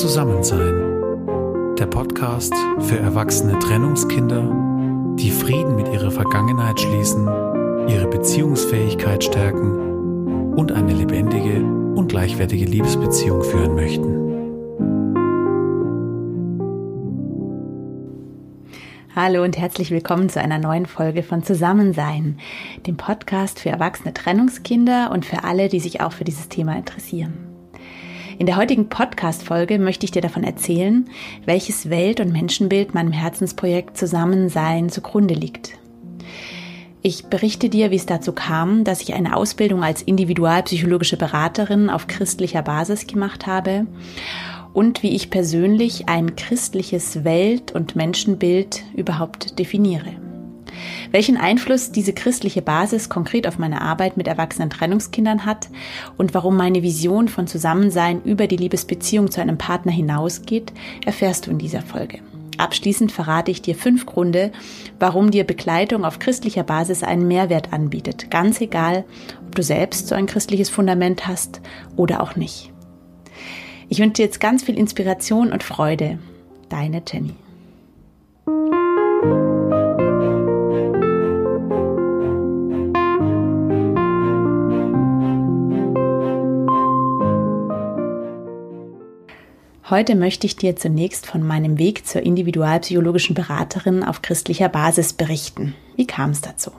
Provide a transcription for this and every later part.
Zusammensein. Der Podcast für erwachsene Trennungskinder, die Frieden mit ihrer Vergangenheit schließen, ihre Beziehungsfähigkeit stärken und eine lebendige und gleichwertige Liebesbeziehung führen möchten. Hallo und herzlich willkommen zu einer neuen Folge von Zusammensein, dem Podcast für erwachsene Trennungskinder und für alle, die sich auch für dieses Thema interessieren. In der heutigen Podcast-Folge möchte ich dir davon erzählen, welches Welt- und Menschenbild meinem Herzensprojekt Zusammensein zugrunde liegt. Ich berichte dir, wie es dazu kam, dass ich eine Ausbildung als individualpsychologische Beraterin auf christlicher Basis gemacht habe und wie ich persönlich ein christliches Welt- und Menschenbild überhaupt definiere. Welchen Einfluss diese christliche Basis konkret auf meine Arbeit mit erwachsenen Trennungskindern hat und warum meine Vision von Zusammensein über die Liebesbeziehung zu einem Partner hinausgeht, erfährst du in dieser Folge. Abschließend verrate ich dir fünf Gründe, warum dir Begleitung auf christlicher Basis einen Mehrwert anbietet, ganz egal, ob du selbst so ein christliches Fundament hast oder auch nicht. Ich wünsche dir jetzt ganz viel Inspiration und Freude. Deine Jenny. Heute möchte ich dir zunächst von meinem Weg zur individualpsychologischen Beraterin auf christlicher Basis berichten. Wie kam es dazu?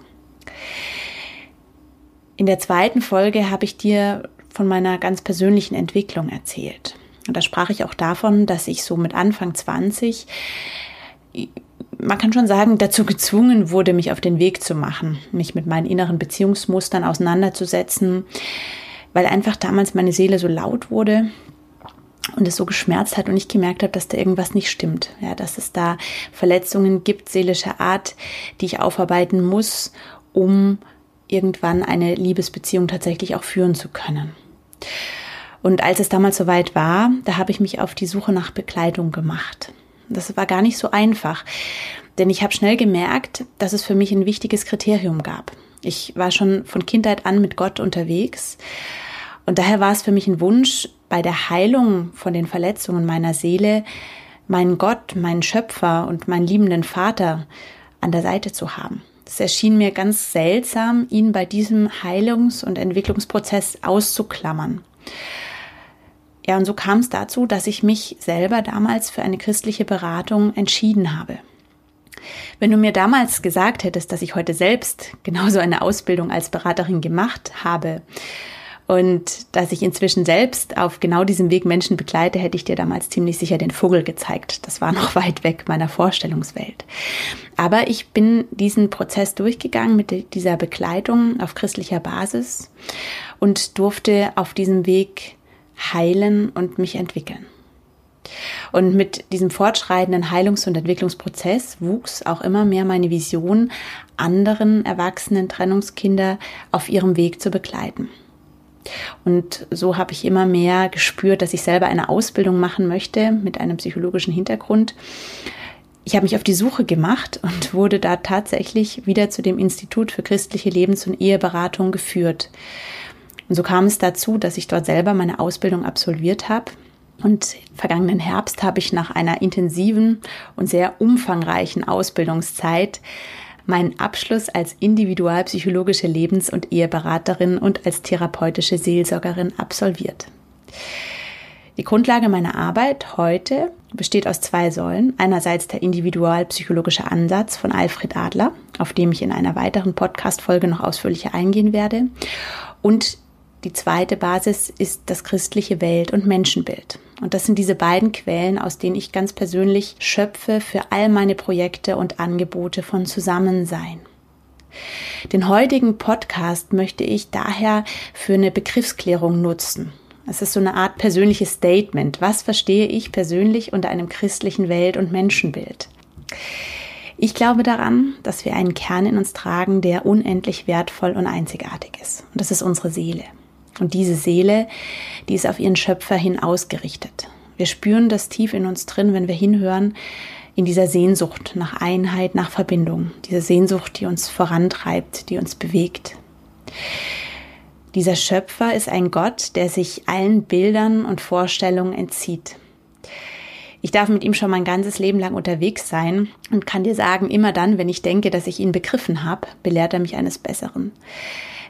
In der zweiten Folge habe ich dir von meiner ganz persönlichen Entwicklung erzählt. Und da sprach ich auch davon, dass ich so mit Anfang 20, man kann schon sagen, dazu gezwungen wurde, mich auf den Weg zu machen, mich mit meinen inneren Beziehungsmustern auseinanderzusetzen, weil einfach damals meine Seele so laut wurde, und es so geschmerzt hat und ich gemerkt habe, dass da irgendwas nicht stimmt. Ja, dass es da Verletzungen gibt, seelischer Art, die ich aufarbeiten muss, um irgendwann eine Liebesbeziehung tatsächlich auch führen zu können. Und als es damals soweit war, da habe ich mich auf die Suche nach Bekleidung gemacht. Das war gar nicht so einfach, denn ich habe schnell gemerkt, dass es für mich ein wichtiges Kriterium gab. Ich war schon von Kindheit an mit Gott unterwegs und daher war es für mich ein Wunsch, bei der Heilung von den Verletzungen meiner Seele meinen Gott, meinen Schöpfer und meinen liebenden Vater an der Seite zu haben. Es erschien mir ganz seltsam, ihn bei diesem Heilungs- und Entwicklungsprozess auszuklammern. Ja, und so kam es dazu, dass ich mich selber damals für eine christliche Beratung entschieden habe. Wenn du mir damals gesagt hättest, dass ich heute selbst genauso eine Ausbildung als Beraterin gemacht habe, und dass ich inzwischen selbst auf genau diesem Weg Menschen begleite, hätte ich dir damals ziemlich sicher den Vogel gezeigt. Das war noch weit weg meiner Vorstellungswelt. Aber ich bin diesen Prozess durchgegangen mit dieser Begleitung auf christlicher Basis und durfte auf diesem Weg heilen und mich entwickeln. Und mit diesem fortschreitenden Heilungs- und Entwicklungsprozess wuchs auch immer mehr meine Vision, anderen erwachsenen Trennungskinder auf ihrem Weg zu begleiten. Und so habe ich immer mehr gespürt, dass ich selber eine Ausbildung machen möchte mit einem psychologischen Hintergrund. Ich habe mich auf die Suche gemacht und wurde da tatsächlich wieder zu dem Institut für christliche Lebens- und Eheberatung geführt. Und so kam es dazu, dass ich dort selber meine Ausbildung absolviert habe. Und vergangenen Herbst habe ich nach einer intensiven und sehr umfangreichen Ausbildungszeit meinen Abschluss als individualpsychologische Lebens- und Eheberaterin und als therapeutische Seelsorgerin absolviert. Die Grundlage meiner Arbeit heute besteht aus zwei Säulen. Einerseits der individualpsychologische Ansatz von Alfred Adler, auf dem ich in einer weiteren Podcast-Folge noch ausführlicher eingehen werde. Und die zweite Basis ist das christliche Welt- und Menschenbild. Und das sind diese beiden Quellen, aus denen ich ganz persönlich schöpfe für all meine Projekte und Angebote von Zusammensein. Den heutigen Podcast möchte ich daher für eine Begriffsklärung nutzen. Es ist so eine Art persönliches Statement. Was verstehe ich persönlich unter einem christlichen Welt- und Menschenbild? Ich glaube daran, dass wir einen Kern in uns tragen, der unendlich wertvoll und einzigartig ist. Und das ist unsere Seele. Und diese Seele, die ist auf ihren Schöpfer hin ausgerichtet. Wir spüren das tief in uns drin, wenn wir hinhören, in dieser Sehnsucht nach Einheit, nach Verbindung. Diese Sehnsucht, die uns vorantreibt, die uns bewegt. Dieser Schöpfer ist ein Gott, der sich allen Bildern und Vorstellungen entzieht. Ich darf mit ihm schon mein ganzes Leben lang unterwegs sein und kann dir sagen, immer dann, wenn ich denke, dass ich ihn begriffen habe, belehrt er mich eines Besseren.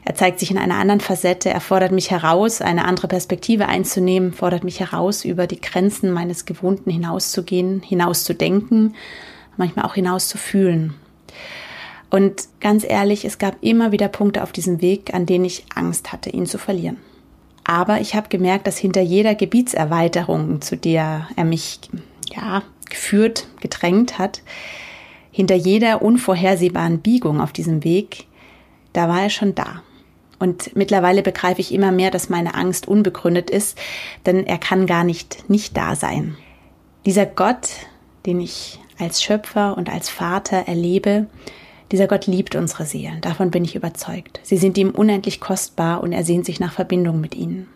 Er zeigt sich in einer anderen Facette, er fordert mich heraus, eine andere Perspektive einzunehmen, fordert mich heraus, über die Grenzen meines Gewohnten hinauszugehen, hinauszudenken, manchmal auch hinauszufühlen. Und ganz ehrlich, es gab immer wieder Punkte auf diesem Weg, an denen ich Angst hatte, ihn zu verlieren. Aber ich habe gemerkt, dass hinter jeder Gebietserweiterung, zu der er mich ja, geführt, gedrängt hat, hinter jeder unvorhersehbaren Biegung auf diesem Weg, da war er schon da. Und mittlerweile begreife ich immer mehr, dass meine Angst unbegründet ist, denn er kann gar nicht nicht da sein. Dieser Gott, den ich als Schöpfer und als Vater erlebe, dieser Gott liebt unsere Seelen, davon bin ich überzeugt. Sie sind ihm unendlich kostbar und er sehnt sich nach Verbindung mit ihnen.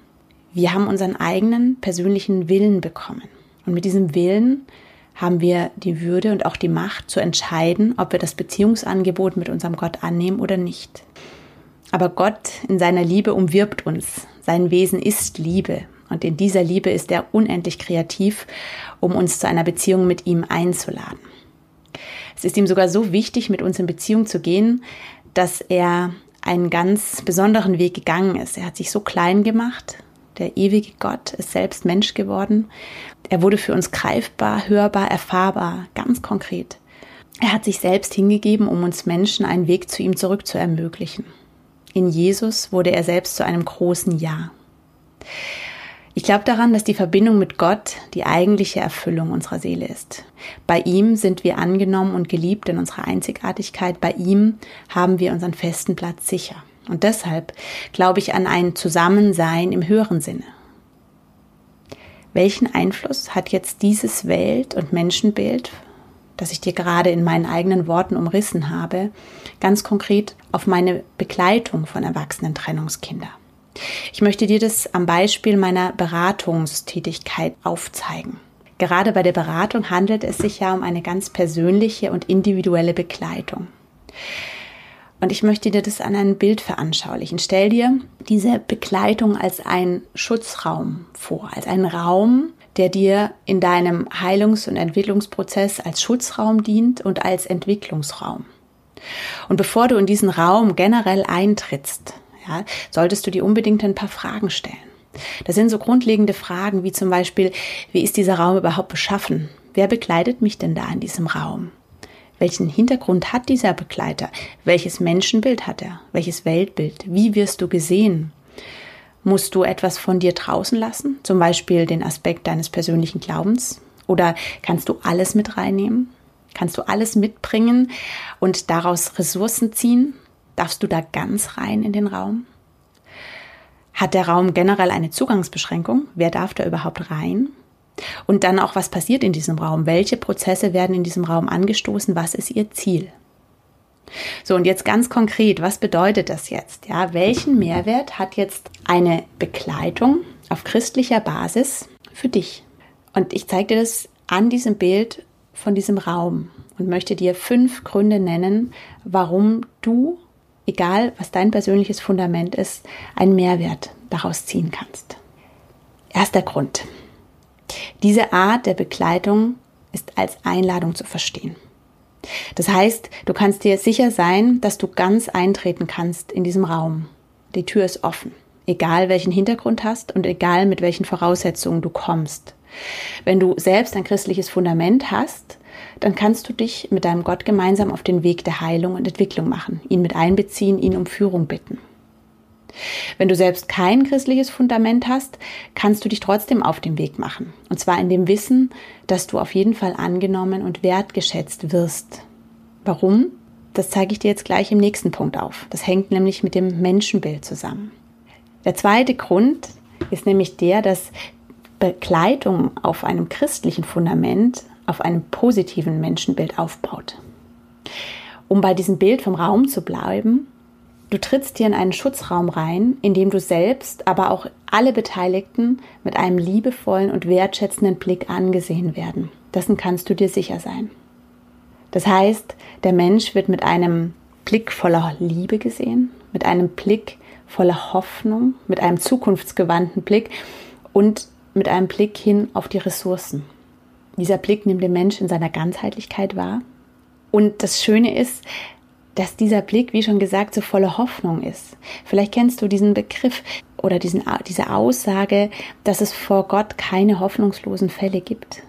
Wir haben unseren eigenen persönlichen Willen bekommen. Und mit diesem Willen haben wir die Würde und auch die Macht zu entscheiden, ob wir das Beziehungsangebot mit unserem Gott annehmen oder nicht. Aber Gott in seiner Liebe umwirbt uns. Sein Wesen ist Liebe. Und in dieser Liebe ist er unendlich kreativ, um uns zu einer Beziehung mit ihm einzuladen. Es ist ihm sogar so wichtig, mit uns in Beziehung zu gehen, dass er einen ganz besonderen Weg gegangen ist. Er hat sich so klein gemacht. Der ewige Gott ist selbst Mensch geworden. Er wurde für uns greifbar, hörbar, erfahrbar, ganz konkret. Er hat sich selbst hingegeben, um uns Menschen einen Weg zu ihm zurück zu ermöglichen. In Jesus wurde er selbst zu einem großen Ja. Ich glaube daran, dass die Verbindung mit Gott die eigentliche Erfüllung unserer Seele ist. Bei ihm sind wir angenommen und geliebt in unserer Einzigartigkeit. Bei ihm haben wir unseren festen Platz sicher. Und deshalb glaube ich an ein Zusammensein im höheren Sinne. Welchen Einfluss hat jetzt dieses Welt- und Menschenbild, das ich dir gerade in meinen eigenen Worten umrissen habe, ganz konkret auf meine Begleitung von erwachsenen Trennungskindern? Ich möchte dir das am Beispiel meiner Beratungstätigkeit aufzeigen. Gerade bei der Beratung handelt es sich ja um eine ganz persönliche und individuelle Begleitung. Und ich möchte dir das an einem Bild veranschaulichen. Stell dir diese Begleitung als einen Schutzraum vor, als einen Raum, der dir in deinem Heilungs- und Entwicklungsprozess als Schutzraum dient und als Entwicklungsraum. Und bevor du in diesen Raum generell eintrittst, ja, solltest du dir unbedingt ein paar Fragen stellen. Das sind so grundlegende Fragen wie zum Beispiel, wie ist dieser Raum überhaupt beschaffen? Wer begleitet mich denn da in diesem Raum? Welchen Hintergrund hat dieser Begleiter? Welches Menschenbild hat er? Welches Weltbild? Wie wirst du gesehen? Musst du etwas von dir draußen lassen? Zum Beispiel den Aspekt deines persönlichen Glaubens? Oder kannst du alles mit reinnehmen? Kannst du alles mitbringen und daraus Ressourcen ziehen? Darfst du da ganz rein in den Raum? Hat der Raum generell eine Zugangsbeschränkung? Wer darf da überhaupt rein? Und dann auch, was passiert in diesem Raum? Welche Prozesse werden in diesem Raum angestoßen? Was ist ihr Ziel? So, und jetzt ganz konkret, was bedeutet das jetzt? Ja, welchen Mehrwert hat jetzt eine Begleitung auf christlicher Basis für dich? Und ich zeige dir das an diesem Bild von diesem Raum und möchte dir fünf Gründe nennen, warum du egal was dein persönliches Fundament ist, einen Mehrwert daraus ziehen kannst. Erster Grund. Diese Art der Begleitung ist als Einladung zu verstehen. Das heißt, du kannst dir sicher sein, dass du ganz eintreten kannst in diesem Raum. Die Tür ist offen, egal welchen Hintergrund hast und egal mit welchen Voraussetzungen du kommst. Wenn du selbst ein christliches Fundament hast, dann kannst du dich mit deinem Gott gemeinsam auf den Weg der Heilung und Entwicklung machen, ihn mit einbeziehen, ihn um Führung bitten. Wenn du selbst kein christliches Fundament hast, kannst du dich trotzdem auf den Weg machen. Und zwar in dem Wissen, dass du auf jeden Fall angenommen und wertgeschätzt wirst. Warum? Das zeige ich dir jetzt gleich im nächsten Punkt auf. Das hängt nämlich mit dem Menschenbild zusammen. Der zweite Grund ist nämlich der, dass Begleitung auf einem christlichen Fundament auf einem positiven Menschenbild aufbaut. Um bei diesem Bild vom Raum zu bleiben, du trittst hier in einen Schutzraum rein, in dem du selbst, aber auch alle Beteiligten mit einem liebevollen und wertschätzenden Blick angesehen werden. Dessen kannst du dir sicher sein. Das heißt, der Mensch wird mit einem Blick voller Liebe gesehen, mit einem Blick voller Hoffnung, mit einem zukunftsgewandten Blick und mit einem Blick hin auf die Ressourcen. Dieser Blick nimmt den Mensch in seiner Ganzheitlichkeit wahr. Und das Schöne ist, dass dieser Blick, wie schon gesagt, so voller Hoffnung ist. Vielleicht kennst du diesen Begriff oder diesen, diese Aussage, dass es vor Gott keine hoffnungslosen Fälle gibt.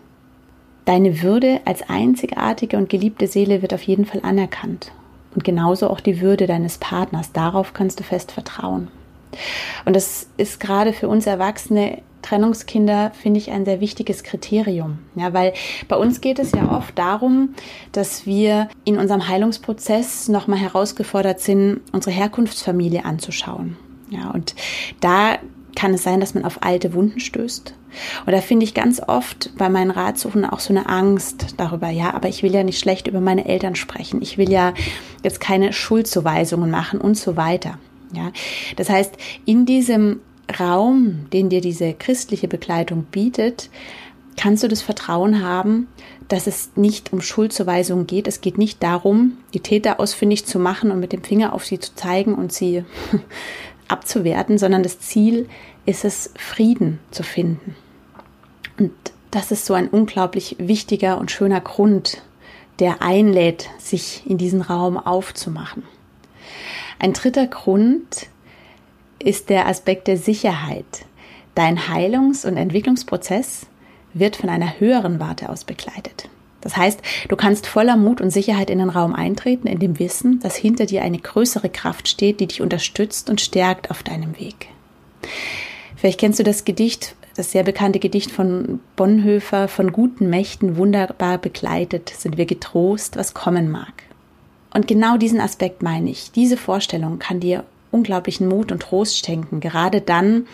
Deine Würde als einzigartige und geliebte Seele wird auf jeden Fall anerkannt. Und genauso auch die Würde deines Partners. Darauf kannst du fest vertrauen. Und das ist gerade für uns Erwachsene Trennungskinder, finde ich, ein sehr wichtiges Kriterium. Ja, weil bei uns geht es ja oft darum, dass wir in unserem Heilungsprozess nochmal herausgefordert sind, unsere Herkunftsfamilie anzuschauen. Ja, und da kann es sein, dass man auf alte Wunden stößt. Und da finde ich ganz oft bei meinen Ratsuchen auch so eine Angst darüber, ja, aber ich will ja nicht schlecht über meine Eltern sprechen. Ich will ja jetzt keine Schuldzuweisungen machen und so weiter. Ja, das heißt, in diesem Raum, den dir diese christliche Begleitung bietet, kannst du das Vertrauen haben, dass es nicht um Schuldzuweisungen geht. Es geht nicht darum, die Täter ausfindig zu machen und mit dem Finger auf sie zu zeigen und sie abzuwerten, sondern das Ziel ist es, Frieden zu finden. Und das ist so ein unglaublich wichtiger und schöner Grund, der einlädt, sich in diesen Raum aufzumachen. Ein dritter Grund ist der Aspekt der Sicherheit. Dein Heilungs- und Entwicklungsprozess wird von einer höheren Warte aus begleitet. Das heißt, du kannst voller Mut und Sicherheit in den Raum eintreten, in dem Wissen, dass hinter dir eine größere Kraft steht, die dich unterstützt und stärkt auf deinem Weg. Vielleicht kennst du das Gedicht, das sehr bekannte Gedicht von Bonhoeffer, von guten Mächten wunderbar begleitet sind wir getrost, was kommen mag. Und genau diesen Aspekt meine ich. Diese Vorstellung kann dir unglaublichen Mut und Trost schenken, gerade dann,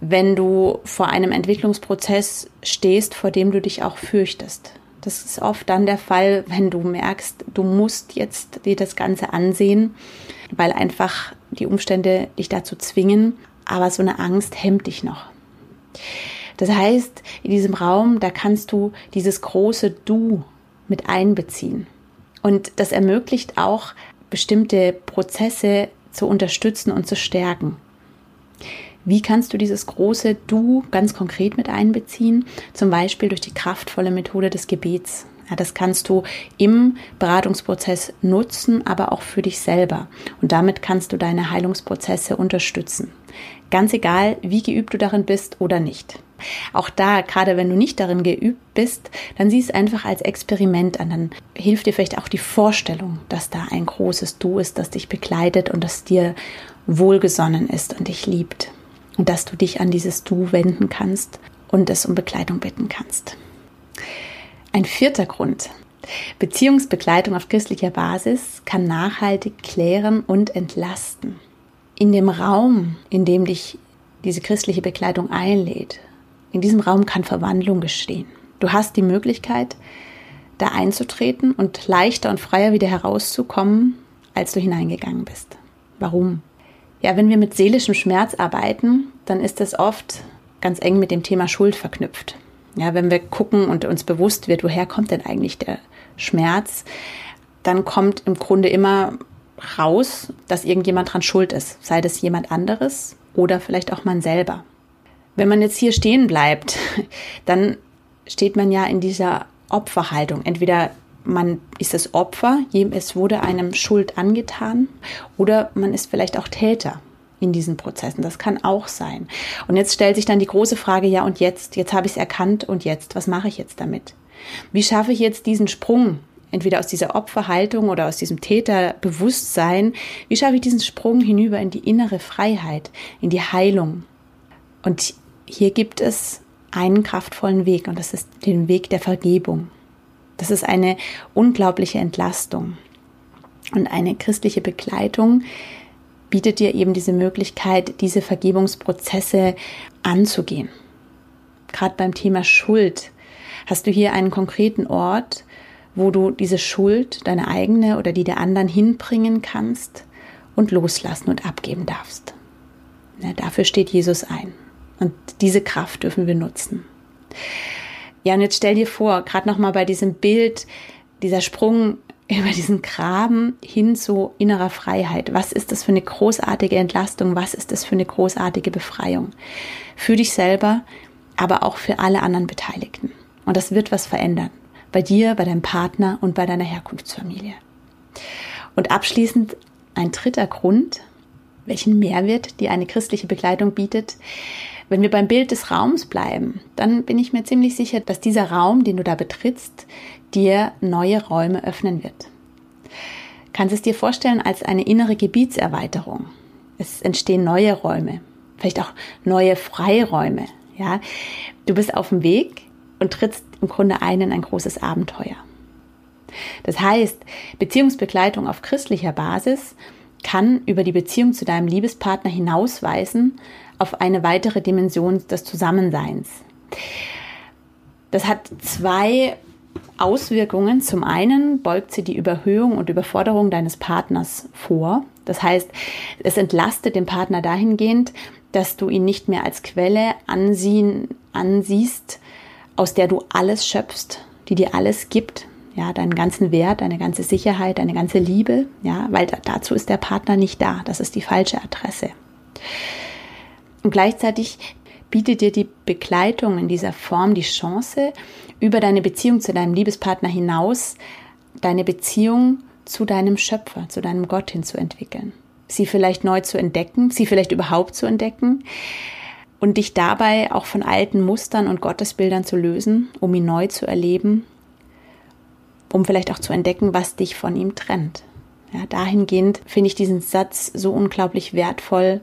wenn du vor einem Entwicklungsprozess stehst, vor dem du dich auch fürchtest. Das ist oft dann der Fall, wenn du merkst, du musst jetzt dir das Ganze ansehen, weil einfach die Umstände dich dazu zwingen, aber so eine Angst hemmt dich noch. Das heißt, in diesem Raum, da kannst du dieses große Du mit einbeziehen. Und das ermöglicht auch bestimmte Prozesse zu unterstützen und zu stärken. Wie kannst du dieses große Du ganz konkret mit einbeziehen? Zum Beispiel durch die kraftvolle Methode des Gebets. Ja, das kannst du im Beratungsprozess nutzen, aber auch für dich selber. Und damit kannst du deine Heilungsprozesse unterstützen. Ganz egal, wie geübt du darin bist oder nicht. Auch da, gerade wenn du nicht darin geübt bist, dann sieh es einfach als Experiment an. Dann hilft dir vielleicht auch die Vorstellung, dass da ein großes Du ist, das dich begleitet und das dir wohlgesonnen ist und dich liebt. Und dass du dich an dieses Du wenden kannst und es um Begleitung bitten kannst. Ein vierter Grund. Beziehungsbegleitung auf christlicher Basis kann nachhaltig klären und entlasten. In dem Raum, in dem dich diese christliche Begleitung einlädt, in diesem Raum kann Verwandlung geschehen. Du hast die Möglichkeit, da einzutreten und leichter und freier wieder herauszukommen, als du hineingegangen bist. Warum? Ja, wenn wir mit seelischem Schmerz arbeiten, dann ist das oft ganz eng mit dem Thema Schuld verknüpft. Ja, wenn wir gucken und uns bewusst wird, woher kommt denn eigentlich der Schmerz, dann kommt im Grunde immer raus, dass irgendjemand dran schuld ist, sei das jemand anderes oder vielleicht auch man selber. Wenn man jetzt hier stehen bleibt, dann steht man ja in dieser Opferhaltung. Entweder man ist das Opfer, es wurde einem Schuld angetan, oder man ist vielleicht auch Täter in diesen Prozessen. Das kann auch sein. Und jetzt stellt sich dann die große Frage, ja und jetzt? Jetzt habe ich es erkannt und jetzt? Was mache ich jetzt damit? Wie schaffe ich jetzt diesen Sprung? Entweder aus dieser Opferhaltung oder aus diesem Täterbewusstsein. Wie schaffe ich diesen Sprung hinüber in die innere Freiheit, in die Heilung? Und hier gibt es einen kraftvollen Weg und das ist den Weg der Vergebung. Das ist eine unglaubliche Entlastung. Und eine christliche Begleitung bietet dir eben diese Möglichkeit, diese Vergebungsprozesse anzugehen. Gerade beim Thema Schuld hast du hier einen konkreten Ort, wo du diese Schuld, deine eigene oder die der anderen hinbringen kannst und loslassen und abgeben darfst. Ja, dafür steht Jesus ein. Und diese Kraft dürfen wir nutzen. Ja, und jetzt stell dir vor, gerade nochmal bei diesem Bild, dieser Sprung über diesen Graben hin zu innerer Freiheit. Was ist das für eine großartige Entlastung? Was ist das für eine großartige Befreiung? Für dich selber, aber auch für alle anderen Beteiligten. Und das wird was verändern. Bei dir, bei deinem Partner und bei deiner Herkunftsfamilie. Und abschließend ein dritter Grund, welchen Mehrwert dir eine christliche Begleitung bietet. Wenn wir beim Bild des Raums bleiben, dann bin ich mir ziemlich sicher, dass dieser Raum, den du da betrittst, dir neue Räume öffnen wird. Kannst es dir vorstellen als eine innere Gebietserweiterung. Es entstehen neue Räume, vielleicht auch neue Freiräume. Ja, du bist auf dem Weg und trittst im Grunde ein in ein großes Abenteuer. Das heißt, Beziehungsbegleitung auf christlicher Basis kann über die Beziehung zu deinem Liebespartner hinausweisen auf eine weitere Dimension des Zusammenseins. Das hat zwei Auswirkungen. Zum einen beugt sie die Überhöhung und Überforderung deines Partners vor. Das heißt, es entlastet den Partner dahingehend, dass du ihn nicht mehr als Quelle ansehen, ansiehst, aus der du alles schöpfst, die dir alles gibt, ja, deinen ganzen Wert, deine ganze Sicherheit, deine ganze Liebe, ja, weil dazu ist der Partner nicht da. Das ist die falsche Adresse. Und gleichzeitig bietet dir die Begleitung in dieser Form die Chance, über deine Beziehung zu deinem Liebespartner hinaus deine Beziehung zu deinem Schöpfer, zu deinem Gott hinzuentwickeln. Sie vielleicht neu zu entdecken, sie vielleicht überhaupt zu entdecken und dich dabei auch von alten Mustern und Gottesbildern zu lösen, um ihn neu zu erleben um vielleicht auch zu entdecken, was dich von ihm trennt. Ja, dahingehend finde ich diesen Satz so unglaublich wertvoll.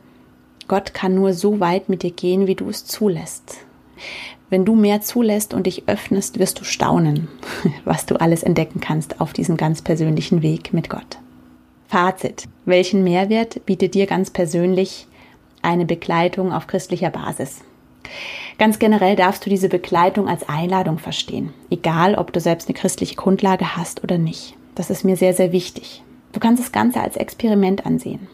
Gott kann nur so weit mit dir gehen, wie du es zulässt. Wenn du mehr zulässt und dich öffnest, wirst du staunen, was du alles entdecken kannst auf diesem ganz persönlichen Weg mit Gott. Fazit. Welchen Mehrwert bietet dir ganz persönlich eine Begleitung auf christlicher Basis? Ganz generell darfst du diese Begleitung als Einladung verstehen, egal ob du selbst eine christliche Grundlage hast oder nicht. Das ist mir sehr, sehr wichtig. Du kannst das Ganze als Experiment ansehen.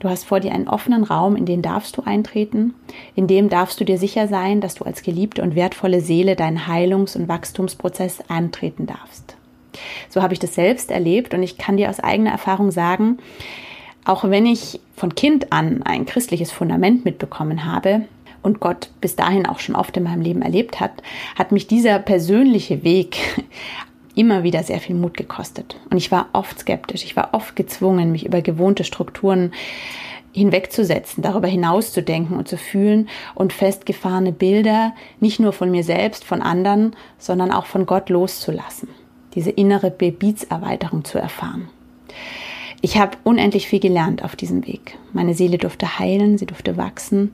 Du hast vor dir einen offenen Raum, in den darfst du eintreten, in dem darfst du dir sicher sein, dass du als geliebte und wertvolle Seele deinen Heilungs- und Wachstumsprozess antreten darfst. So habe ich das selbst erlebt und ich kann dir aus eigener Erfahrung sagen, auch wenn ich von Kind an ein christliches Fundament mitbekommen habe, und Gott bis dahin auch schon oft in meinem Leben erlebt hat, hat mich dieser persönliche Weg immer wieder sehr viel Mut gekostet. Und ich war oft skeptisch, ich war oft gezwungen, mich über gewohnte Strukturen hinwegzusetzen, darüber hinauszudenken und zu fühlen und festgefahrene Bilder nicht nur von mir selbst, von anderen, sondern auch von Gott loszulassen. Diese innere Gebietserweiterung zu erfahren. Ich habe unendlich viel gelernt auf diesem Weg. Meine Seele durfte heilen, sie durfte wachsen.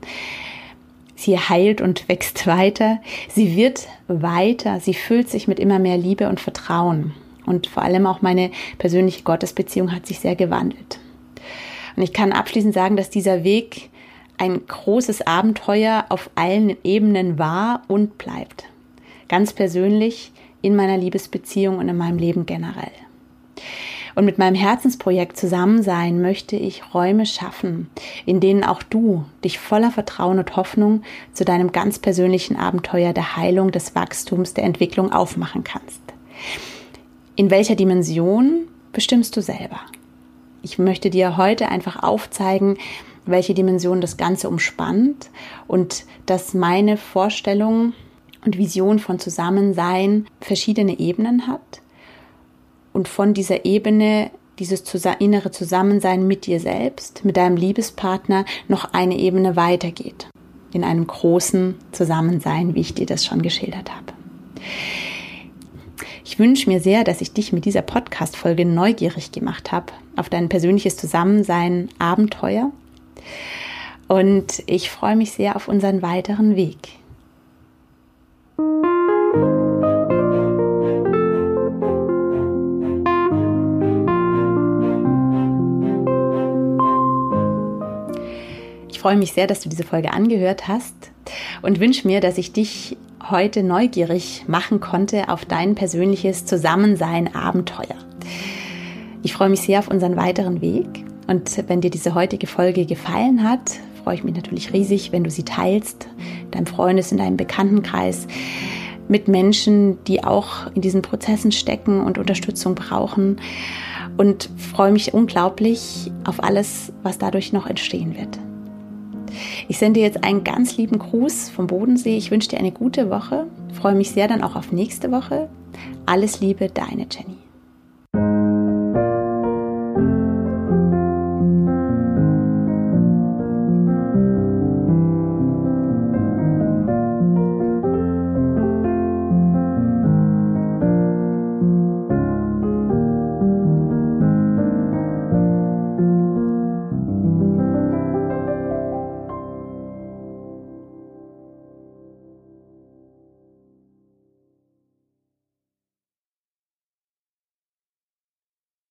Sie heilt und wächst weiter. Sie wird weiter. Sie füllt sich mit immer mehr Liebe und Vertrauen. Und vor allem auch meine persönliche Gottesbeziehung hat sich sehr gewandelt. Und ich kann abschließend sagen, dass dieser Weg ein großes Abenteuer auf allen Ebenen war und bleibt. Ganz persönlich in meiner Liebesbeziehung und in meinem Leben generell. Und mit meinem Herzensprojekt Zusammensein möchte ich Räume schaffen, in denen auch du dich voller Vertrauen und Hoffnung zu deinem ganz persönlichen Abenteuer der Heilung, des Wachstums, der Entwicklung aufmachen kannst. In welcher Dimension bestimmst du selber? Ich möchte dir heute einfach aufzeigen, welche Dimension das Ganze umspannt und dass meine Vorstellung und Vision von Zusammensein verschiedene Ebenen hat und von dieser Ebene dieses innere Zusammensein mit dir selbst, mit deinem Liebespartner noch eine Ebene weitergeht. In einem großen Zusammensein, wie ich dir das schon geschildert habe. Ich wünsche mir sehr, dass ich dich mit dieser Podcast-Folge neugierig gemacht habe auf dein persönliches Zusammensein, Abenteuer. Und ich freue mich sehr auf unseren weiteren Weg. Freue mich sehr, dass du diese Folge angehört hast und wünsche mir, dass ich dich heute neugierig machen konnte auf dein persönliches Zusammensein Abenteuer. Ich freue mich sehr auf unseren weiteren Weg und wenn dir diese heutige Folge gefallen hat, freue ich mich natürlich riesig, wenn du sie teilst, deinem Freundes, in deinem Bekanntenkreis, mit Menschen, die auch in diesen Prozessen stecken und Unterstützung brauchen und freue mich unglaublich auf alles, was dadurch noch entstehen wird. Ich sende jetzt einen ganz lieben Gruß vom Bodensee. Ich wünsche dir eine gute Woche. Freue mich sehr dann auch auf nächste Woche. Alles Liebe, deine Jenny.